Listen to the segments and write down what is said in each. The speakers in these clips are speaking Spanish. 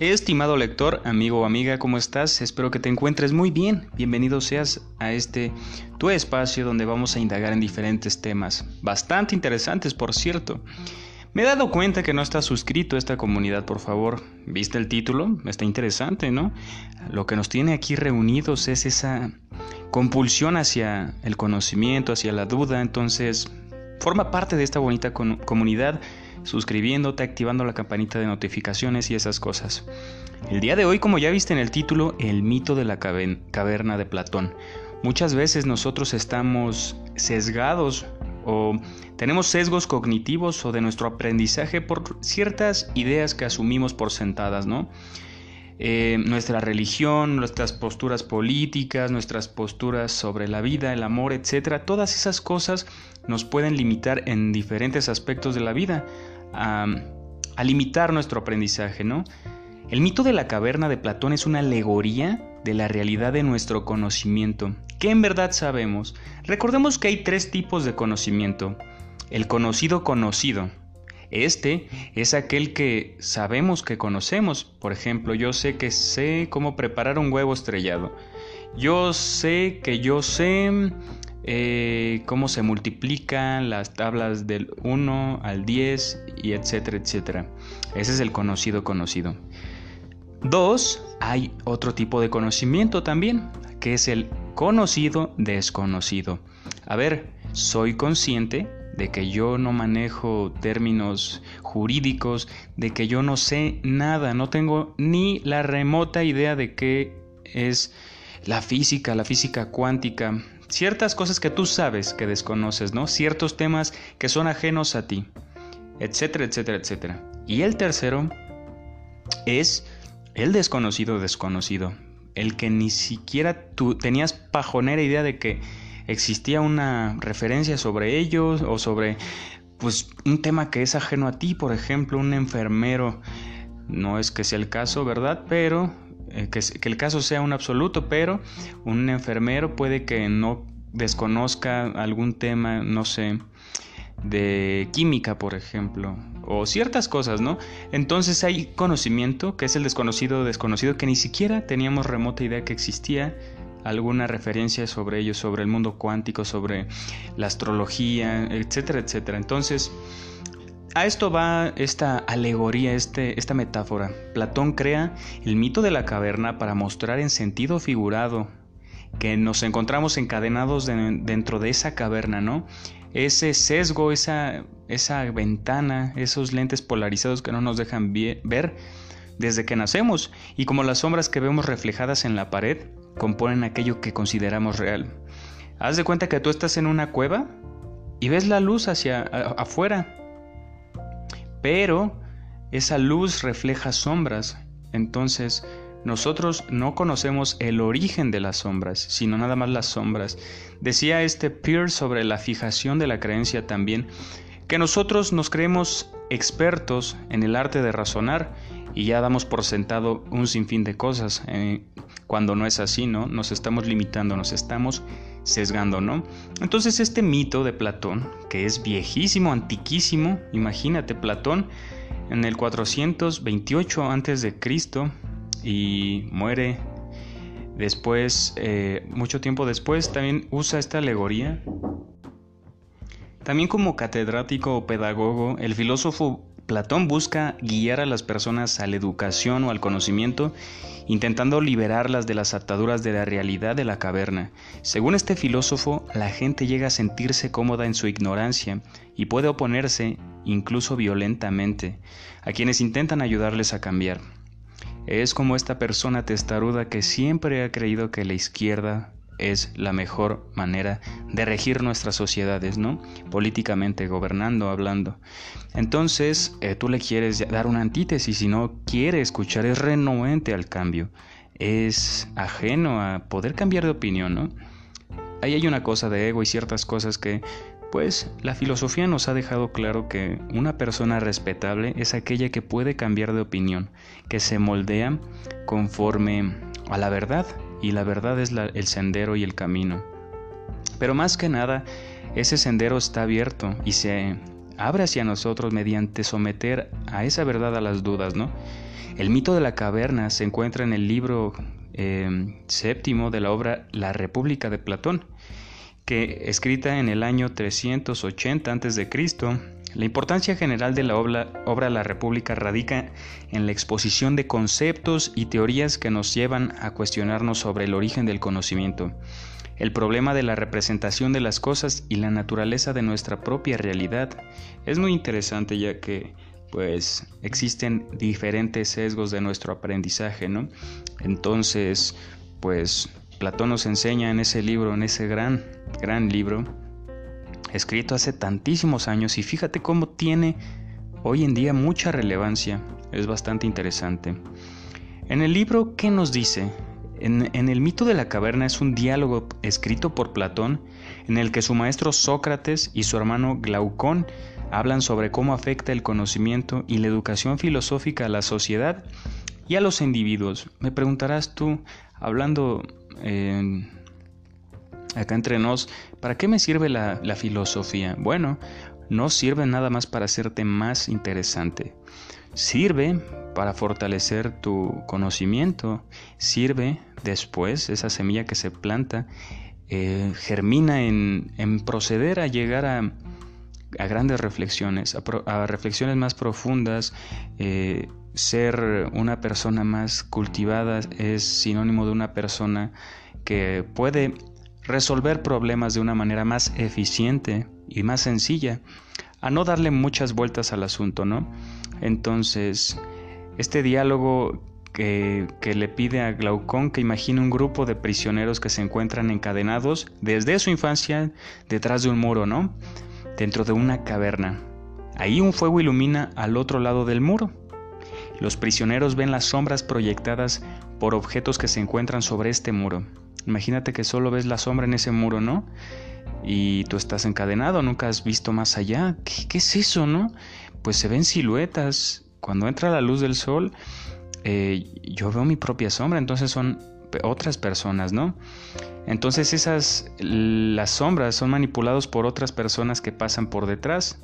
Estimado lector, amigo o amiga, ¿cómo estás? Espero que te encuentres muy bien. Bienvenido seas a este tu espacio donde vamos a indagar en diferentes temas, bastante interesantes por cierto. Me he dado cuenta que no estás suscrito a esta comunidad, por favor. ¿Viste el título? Está interesante, ¿no? Lo que nos tiene aquí reunidos es esa compulsión hacia el conocimiento, hacia la duda, entonces forma parte de esta bonita comunidad suscribiéndote, activando la campanita de notificaciones y esas cosas. El día de hoy, como ya viste en el título, el mito de la caverna de Platón. Muchas veces nosotros estamos sesgados o tenemos sesgos cognitivos o de nuestro aprendizaje por ciertas ideas que asumimos por sentadas, ¿no? Eh, nuestra religión, nuestras posturas políticas, nuestras posturas sobre la vida, el amor, etcétera, todas esas cosas nos pueden limitar en diferentes aspectos de la vida a, limitar nuestro aprendizaje, ¿no? El mito de la caverna de Platón es una alegoría de la realidad de nuestro conocimiento. ¿Qué en verdad sabemos? Recordemos que hay tres tipos de conocimiento. El conocido conocido. Este es aquel que sabemos que conocemos. Por ejemplo, yo sé que sé cómo preparar un huevo estrellado. Yo sé que yo sé eh, cómo se multiplican las tablas del 1 al 10 y etcétera, etcétera. Ese es el conocido conocido. Dos, hay otro tipo de conocimiento también, que es el conocido desconocido. A ver, soy consciente de que yo no manejo términos jurídicos, de que yo no sé nada, no tengo ni la remota idea de qué es la física, la física cuántica, ciertas cosas que tú sabes que desconoces, ¿no? Ciertos temas que son ajenos a ti, etcétera, etcétera, etcétera. Y el tercero es el desconocido desconocido, el que ni siquiera tú tenías pajonera idea de que existía una referencia sobre ellos o sobre pues un tema que es ajeno a ti, por ejemplo, un enfermero. No es que sea el caso, ¿verdad? Pero eh, que, el caso sea un absoluto, pero un enfermero puede que no desconozca algún tema, no sé, de química, por ejemplo, o ciertas cosas, ¿no? Entonces hay conocimiento, que es el desconocido desconocido, que ni siquiera teníamos remota idea que existía alguna referencia sobre ello, sobre el mundo cuántico, sobre la astrología, etcétera, etcétera. Entonces, a esto va esta alegoría, este, esta metáfora. Platón crea el mito de la caverna para mostrar en sentido figurado que nos encontramos encadenados dentro de esa caverna, ¿no? Ese sesgo, esa, esa ventana, esos lentes polarizados que no nos dejan ver desde que nacemos y como las sombras que vemos reflejadas en la pared componen aquello que consideramos real. Haz de cuenta que tú estás en una cueva y ves la luz hacia afuera pero esa luz refleja sombras. Entonces, nosotros no conocemos el origen de las sombras, sino nada más las sombras. Decía este Pierce sobre la fijación de la creencia también, que nosotros nos creemos expertos en el arte de razonar y ya damos por sentado un sinfín de cosas, eh, cuando no es así, ¿no? Nos estamos limitando, nos estamos sesgando, ¿no? Entonces este mito de Platón, que es viejísimo, antiquísimo, imagínate Platón en el 428 a.C. y muere después, eh, mucho tiempo después, también usa esta alegoría. También como catedrático o pedagogo, el filósofo Platón busca guiar a las personas a la educación o al conocimiento, intentando liberarlas de las ataduras de la realidad de la caverna. Según este filósofo, la gente llega a sentirse cómoda en su ignorancia y puede oponerse, incluso violentamente, a quienes intentan ayudarles a cambiar. Es como esta persona testaruda que siempre ha creído que la izquierda es la mejor manera de regir nuestras sociedades, ¿no? Políticamente, gobernando, hablando. Entonces, eh, tú le quieres dar una antítesis y no quiere escuchar, es renuente al cambio, es ajeno a poder cambiar de opinión, ¿no? Ahí hay una cosa de ego y ciertas cosas que, pues, la filosofía nos ha dejado claro que una persona respetable es aquella que puede cambiar de opinión, que se moldea conforme a la verdad y la verdad es el sendero y el camino. Pero más que nada, ese sendero está abierto y se abre hacia nosotros mediante someter a esa verdad a las dudas, ¿no? El mito de la caverna se encuentra en el libro eh, séptimo de la obra La República de Platón, que escrita en el año 380 a.C., la importancia general de la obra, obra, La República radica en la exposición de conceptos y teorías que nos llevan a cuestionarnos sobre el origen del conocimiento, el problema de la representación de las cosas y la naturaleza de nuestra propia realidad. Es muy interesante ya que pues existen diferentes sesgos de nuestro aprendizaje, ¿no? Entonces, pues Platón nos enseña en ese libro, en ese gran, gran libro, escrito hace tantísimos años y fíjate cómo tiene hoy en día mucha relevancia, es bastante interesante. En el libro, ¿qué nos dice? En, el mito de la caverna es un diálogo escrito por Platón en el que su maestro Sócrates y su hermano Glaucón hablan sobre cómo afecta el conocimiento y la educación filosófica a la sociedad y a los individuos. Me preguntarás tú, hablando acá entre nos, ¿para qué me sirve la, filosofía? Bueno, no sirve nada más para hacerte más interesante. Sirve para fortalecer tu conocimiento. Sirve después, esa semilla que se planta, eh, germina en, proceder a llegar a, a grandes reflexiones, a, reflexiones más profundas. Eh, ser una persona más cultivada es sinónimo de una persona que puede resolver problemas de una manera más eficiente y más sencilla, a no darle muchas vueltas al asunto, ¿no? Entonces, este diálogo que, le pide a Glaucón que imagine un grupo de prisioneros que se encuentran encadenados desde su infancia detrás de un muro, ¿no? dentro de una caverna. Ahí un fuego ilumina al otro lado del muro. Los prisioneros ven las sombras proyectadas por objetos que se encuentran sobre este muro. Imagínate que solo ves la sombra en ese muro, ¿no? Y tú estás encadenado, nunca has visto más allá. ¿Qué, es eso, no? Pues se ven siluetas. Cuando entra la luz del sol, eh, yo veo mi propia sombra, entonces son otras personas, ¿no? Entonces esas, las sombras son manipulados por otras personas que pasan por detrás.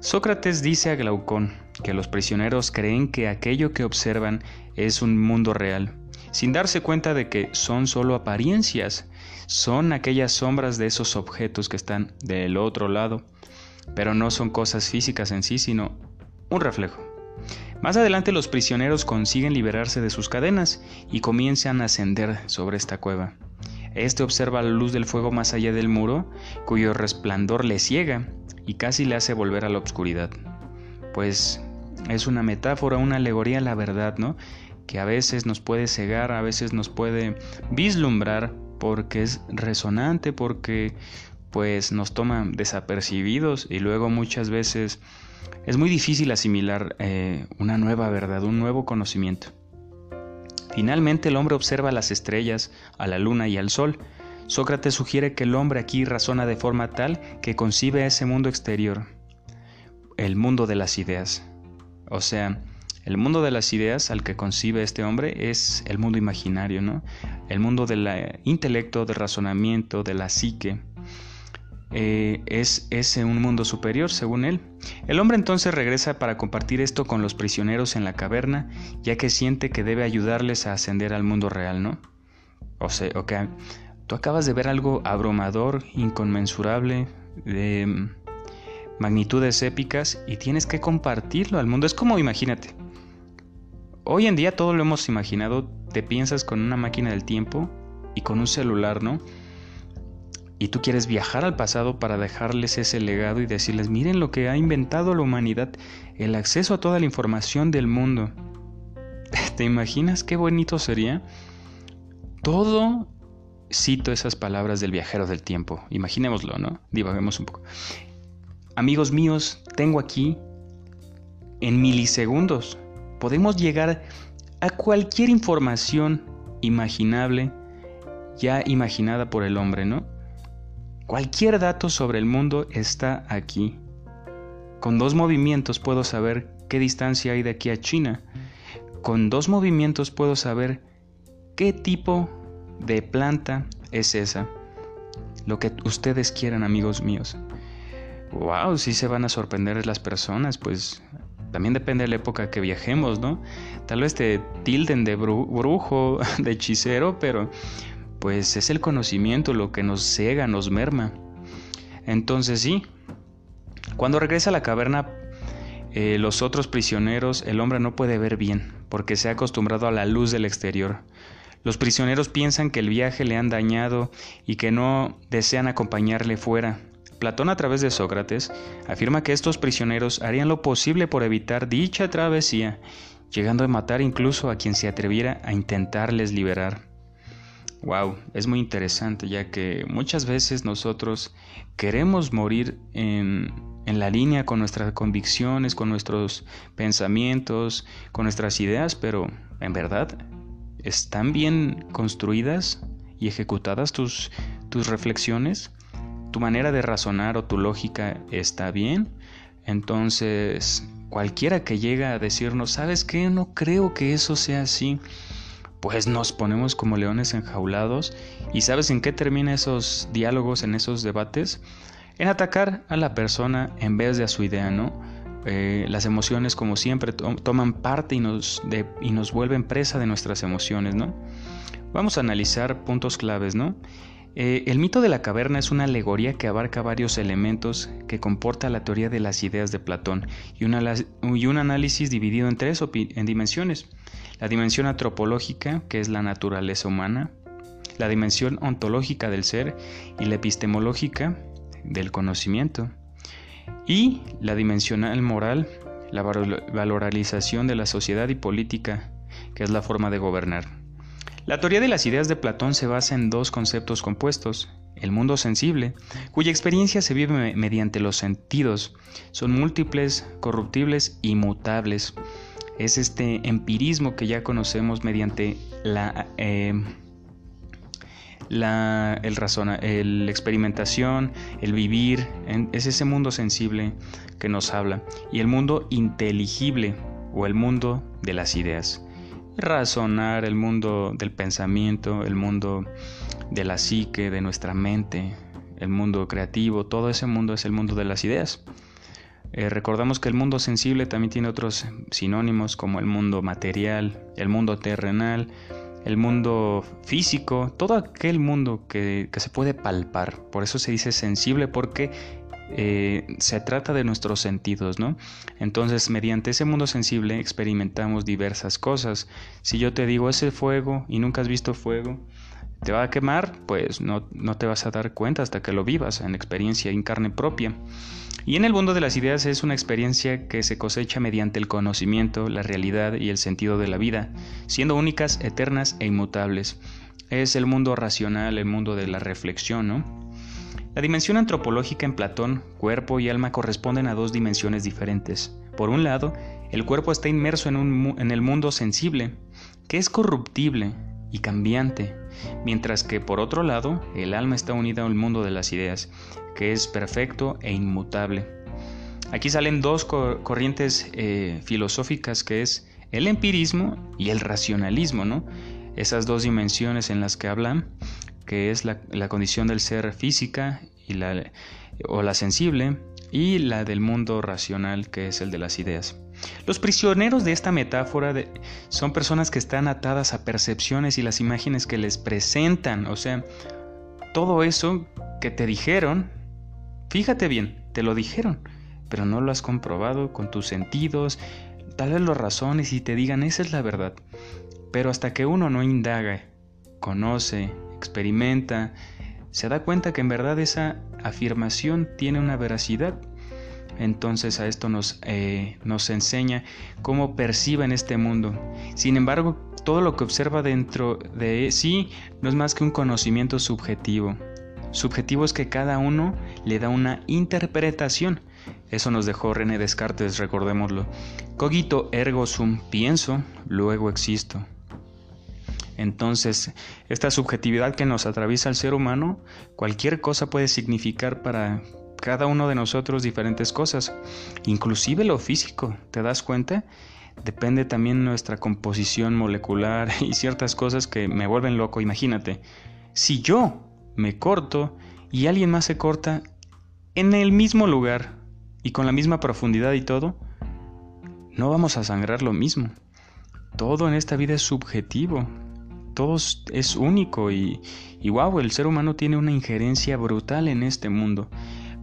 Sócrates dice a Glaucón que los prisioneros creen que aquello que observan es un mundo real, sin darse cuenta de que son solo apariencias, son aquellas sombras de esos objetos que están del otro lado, pero no son cosas físicas en sí, sino un reflejo. Más adelante los prisioneros consiguen liberarse de sus cadenas y comienzan a ascender sobre esta cueva. Este observa la luz del fuego más allá del muro, cuyo resplandor le ciega y casi le hace volver a la oscuridad. Pues es una metáfora, una alegoría a la verdad, ¿no? Que a veces nos puede cegar, a veces nos puede vislumbrar porque es resonante, porque pues nos toma desapercibidos y luego muchas veces es muy difícil asimilar eh, una nueva verdad, un nuevo conocimiento. Finalmente el hombre observa las estrellas, a la luna y al sol. Sócrates sugiere que el hombre aquí razona de forma tal que concibe ese mundo exterior, el mundo de las ideas. O sea, el mundo de las ideas al que concibe este hombre es el mundo imaginario, ¿no? El mundo del intelecto, del razonamiento, de la psique. Eh, es ese un mundo superior, según él. El hombre entonces regresa para compartir esto con los prisioneros en la caverna, ya que siente que debe ayudarles a ascender al mundo real, ¿no? O sea, ok, tú acabas de ver algo abrumador, inconmensurable, de mm, magnitudes épicas, y tienes que compartirlo al mundo. Es como, imagínate, hoy en día todo lo hemos imaginado, te piensas con una máquina del tiempo y con un celular, ¿no? y tú quieres viajar al pasado para dejarles ese legado y decirles, miren lo que ha inventado la humanidad, el acceso a toda la información del mundo. ¿Te imaginas qué bonito sería? Todo, cito esas palabras del viajero del tiempo, imaginémoslo, ¿no? Divaguemos un poco. Amigos míos, tengo aquí, en milisegundos, podemos llegar a cualquier información imaginable ya imaginada por el hombre, ¿no? Cualquier dato sobre el mundo está aquí. Con dos movimientos puedo saber qué distancia hay de aquí a China. Con dos movimientos puedo saber qué tipo de planta es esa. Lo que ustedes quieran, amigos míos. Wow, sí se van a sorprender las personas, pues también depende de la época que viajemos, ¿no? Tal vez te tilden de brujo, de hechicero, pero pues es el conocimiento lo que nos cega, nos merma. Entonces sí, cuando regresa a la caverna, eh, los otros prisioneros, el hombre no puede ver bien, porque se ha acostumbrado a la luz del exterior. Los prisioneros piensan que el viaje le han dañado y que no desean acompañarle fuera. Platón a través de Sócrates afirma que estos prisioneros harían lo posible por evitar dicha travesía, llegando a matar incluso a quien se atreviera a intentarles liberar. Wow, es muy interesante ya que muchas veces nosotros queremos morir en, la línea con nuestras convicciones, con nuestros pensamientos, con nuestras ideas, pero en verdad están bien construidas y ejecutadas tus reflexiones, tu manera de razonar o tu lógica está bien, entonces cualquiera que llega a decirnos, ¿sabes qué? No creo que eso sea así pues nos ponemos como leones enjaulados. ¿Y sabes en qué termina esos diálogos, en esos debates? En atacar a la persona en vez de a su idea, ¿no? Eh, las emociones, como siempre, toman parte y nos, y nos vuelven presa de nuestras emociones, ¿no? Vamos a analizar puntos claves, ¿no? Eh, el mito de la caverna es una alegoría que abarca varios elementos que comporta la teoría de las ideas de Platón y, un análisis dividido en tres en dimensiones la dimensión antropológica, que es la naturaleza humana, la dimensión ontológica del ser y la epistemológica del conocimiento, y la dimensional moral, la valorización de la sociedad y política, que es la forma de gobernar. La teoría de las ideas de Platón se basa en dos conceptos compuestos, el mundo sensible, cuya experiencia se vive mediante los sentidos, son múltiples, corruptibles y mutables, es este empirismo que ya conocemos mediante la, eh, la el razona, experimentación, el vivir, es ese mundo sensible que nos habla, y el mundo inteligible o el mundo de las ideas. Razonar, el mundo del pensamiento, el mundo de la psique, de nuestra mente, el mundo creativo, todo ese mundo es el mundo de las ideas. Eh, recordamos que el mundo sensible también tiene otros sinónimos como el mundo material, el mundo terrenal, el mundo físico, todo aquel mundo que, se puede palpar. Por eso se dice sensible porque eh, se trata de nuestros sentidos, ¿no? Entonces, mediante ese mundo sensible experimentamos diversas cosas. Si yo te digo ese fuego y nunca has visto fuego, ¿te va a quemar? Pues no, no te vas a dar cuenta hasta que lo vivas en experiencia en carne propia. Y en el mundo de las ideas es una experiencia que se cosecha mediante el conocimiento, la realidad y el sentido de la vida, siendo únicas, eternas e inmutables. Es el mundo racional, el mundo de la reflexión, ¿no? La dimensión antropológica en Platón, cuerpo y alma corresponden a dos dimensiones diferentes. Por un lado, el cuerpo está inmerso en, un, en el mundo sensible, que es corruptible y cambiante, mientras que por otro lado, el alma está unida al mundo de las ideas, que es perfecto e inmutable. Aquí salen dos corrientes eh, filosóficas que es el empirismo y el racionalismo, ¿no? Esas dos dimensiones en las que hablan, que es la, condición del ser física y la, o la sensible, y la del mundo racional, que es el de las ideas. Los prisioneros de esta metáfora son personas que están atadas a percepciones y las imágenes que les presentan, o sea, todo eso que te dijeron Fíjate bien, te lo dijeron, pero no lo has comprobado con tus sentidos, tal vez lo razones y te digan esa es la verdad. Pero hasta que uno no indaga, conoce, experimenta, se da cuenta que en verdad esa afirmación tiene una veracidad. Entonces a esto nos, eh, nos enseña cómo perciben este mundo. Sin embargo, todo lo que observa dentro de sí no es más que un conocimiento subjetivo, Subjetivo es que cada uno le da una interpretación. Eso nos dejó René Descartes, recordémoslo. Cogito ergo sum, pienso, luego existo. Entonces, esta subjetividad que nos atraviesa el ser humano, cualquier cosa puede significar para cada uno de nosotros diferentes cosas, inclusive lo físico, ¿te das cuenta? Depende también nuestra composición molecular y ciertas cosas que me vuelven loco, imagínate. Si yo me corto y alguien más se corta, en el mismo lugar y con la misma profundidad y todo, no vamos a sangrar lo mismo. Todo en esta vida es subjetivo, todo es único y, y wow, el ser humano tiene una injerencia brutal en este mundo.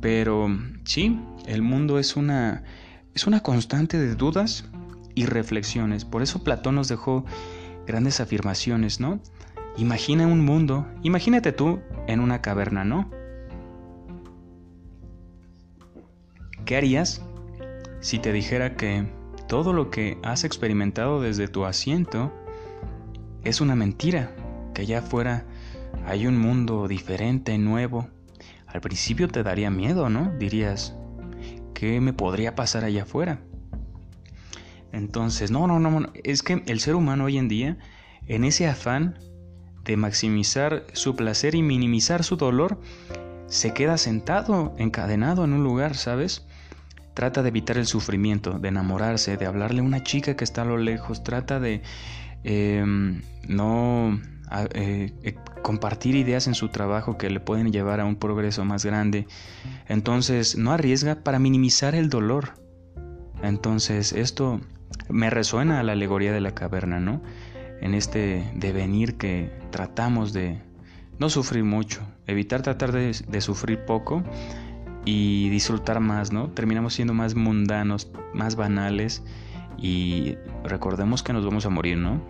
Pero sí, el mundo es una, es una constante de dudas y reflexiones. Por eso Platón nos dejó grandes afirmaciones, ¿no? Imagina un mundo, imagínate tú en una caverna, ¿no? ¿Qué harías si te dijera que todo lo que has experimentado desde tu asiento es una mentira? Que allá afuera hay un mundo diferente, nuevo. Al principio te daría miedo, ¿no? Dirías, ¿qué me podría pasar allá afuera? Entonces, no, no, no, es que el ser humano hoy en día, en ese afán de maximizar su placer y minimizar su dolor, se queda sentado, encadenado en un lugar, ¿sabes? Trata de evitar el sufrimiento, de enamorarse, de hablarle a una chica que está a lo lejos, trata de em, no eh, eh, compartir ideas en su trabajo que le pueden llevar a un progreso más grande. Entonces, no arriesga para minimizar el dolor. Entonces, esto me resuena a la alegoría de la caverna, ¿no? En este devenir que tratamos de no sufrir mucho, evitar tratar de, de sufrir poco y disfrutar más, ¿no? Terminamos siendo más mundanos, más banales y recordemos que nos vamos a morir, ¿no?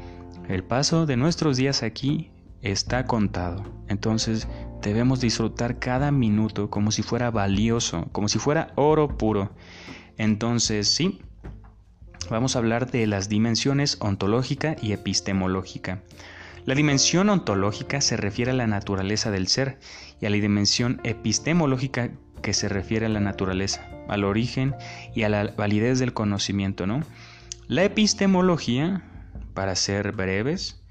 El paso de nuestros días aquí está contado. Entonces debemos disfrutar cada minuto como si fuera valioso, como si fuera oro puro. Entonces, sí, vamos a hablar de las dimensiones ontológica y epistemológica. La dimensión ontológica se refiere a la naturaleza del ser y a la dimensión epistemológica que se refiere a la naturaleza, al origen y a la validez del conocimiento, ¿no? La epistemología, para ser breves,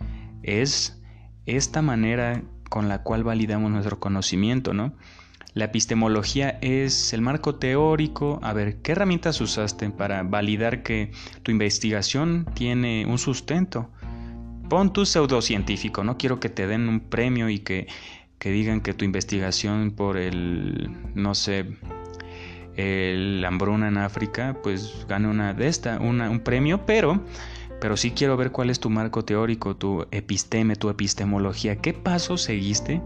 es esta manera con la cual validamos nuestro conocimiento, ¿no? La epistemología es el marco teórico. A ver, ¿qué herramientas usaste para validar que tu investigación tiene un sustento? Pon tu pseudocientífico, no quiero que te den un premio y que, digan que tu investigación por el, no sé, el hambruna en África, pues gane una de esta, un premio, pero pero sí quiero ver cuál es tu marco teórico, tu episteme, tu epistemología. ¿Qué pasos seguiste?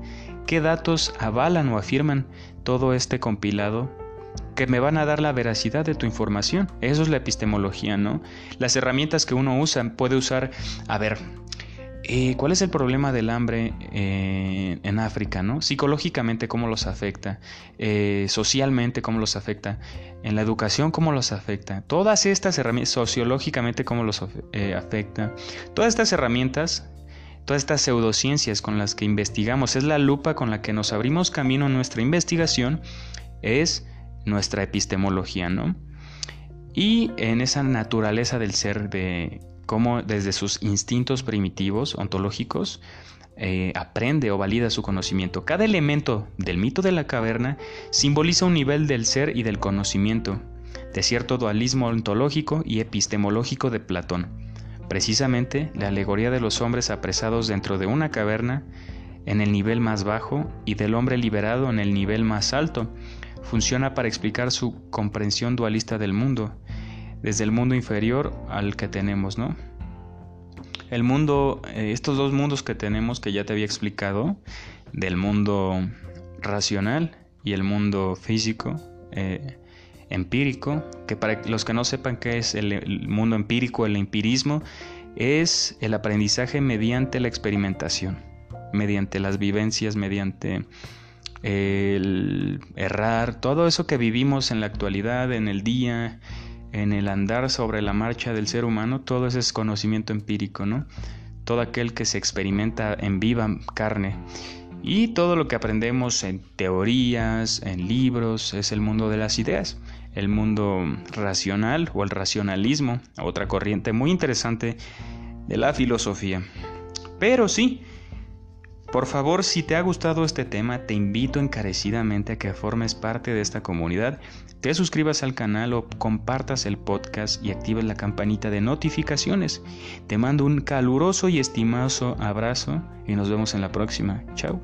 ¿Qué datos avalan o afirman todo este compilado que me van a dar la veracidad de tu información? Eso es la epistemología, ¿no? Las herramientas que uno usa, puede usar, a ver, eh, ¿Cuál es el problema del hambre eh, en África? ¿no? Psicológicamente, ¿cómo los afecta? Eh, socialmente, ¿cómo los afecta? En la educación, ¿cómo los afecta? Todas estas herramientas, sociológicamente, ¿cómo los afecta? Todas estas herramientas, todas estas pseudociencias con las que investigamos, es la lupa con la que nos abrimos camino en nuestra investigación, es nuestra epistemología, ¿no? Y en esa naturaleza del ser de cómo desde sus instintos primitivos, ontológicos, eh, aprende o valida su conocimiento. Cada elemento del mito de la caverna simboliza un nivel del ser y del conocimiento, de cierto dualismo ontológico y epistemológico de Platón. Precisamente, la alegoría de los hombres apresados dentro de una caverna en el nivel más bajo y del hombre liberado en el nivel más alto funciona para explicar su comprensión dualista del mundo desde el mundo inferior al que tenemos, ¿no? El mundo, eh, estos dos mundos que tenemos que ya te había explicado, del mundo racional y el mundo físico, eh, empírico, que para los que no sepan qué es el, mundo empírico, el empirismo, es el aprendizaje mediante la experimentación, mediante las vivencias, mediante el errar, todo eso que vivimos en la actualidad, en el día, en el andar sobre la marcha del ser humano, todo ese es conocimiento empírico, ¿no? Todo aquel que se experimenta en viva carne. Y todo lo que aprendemos en teorías, en libros, es el mundo de las ideas, el mundo racional o el racionalismo, otra corriente muy interesante de la filosofía. Pero sí, por favor, si te ha gustado este tema, te invito encarecidamente a que formes parte de esta comunidad, te suscribas al canal o compartas el podcast y actives la campanita de notificaciones. Te mando un caluroso y estimoso abrazo y nos vemos en la próxima. Chao.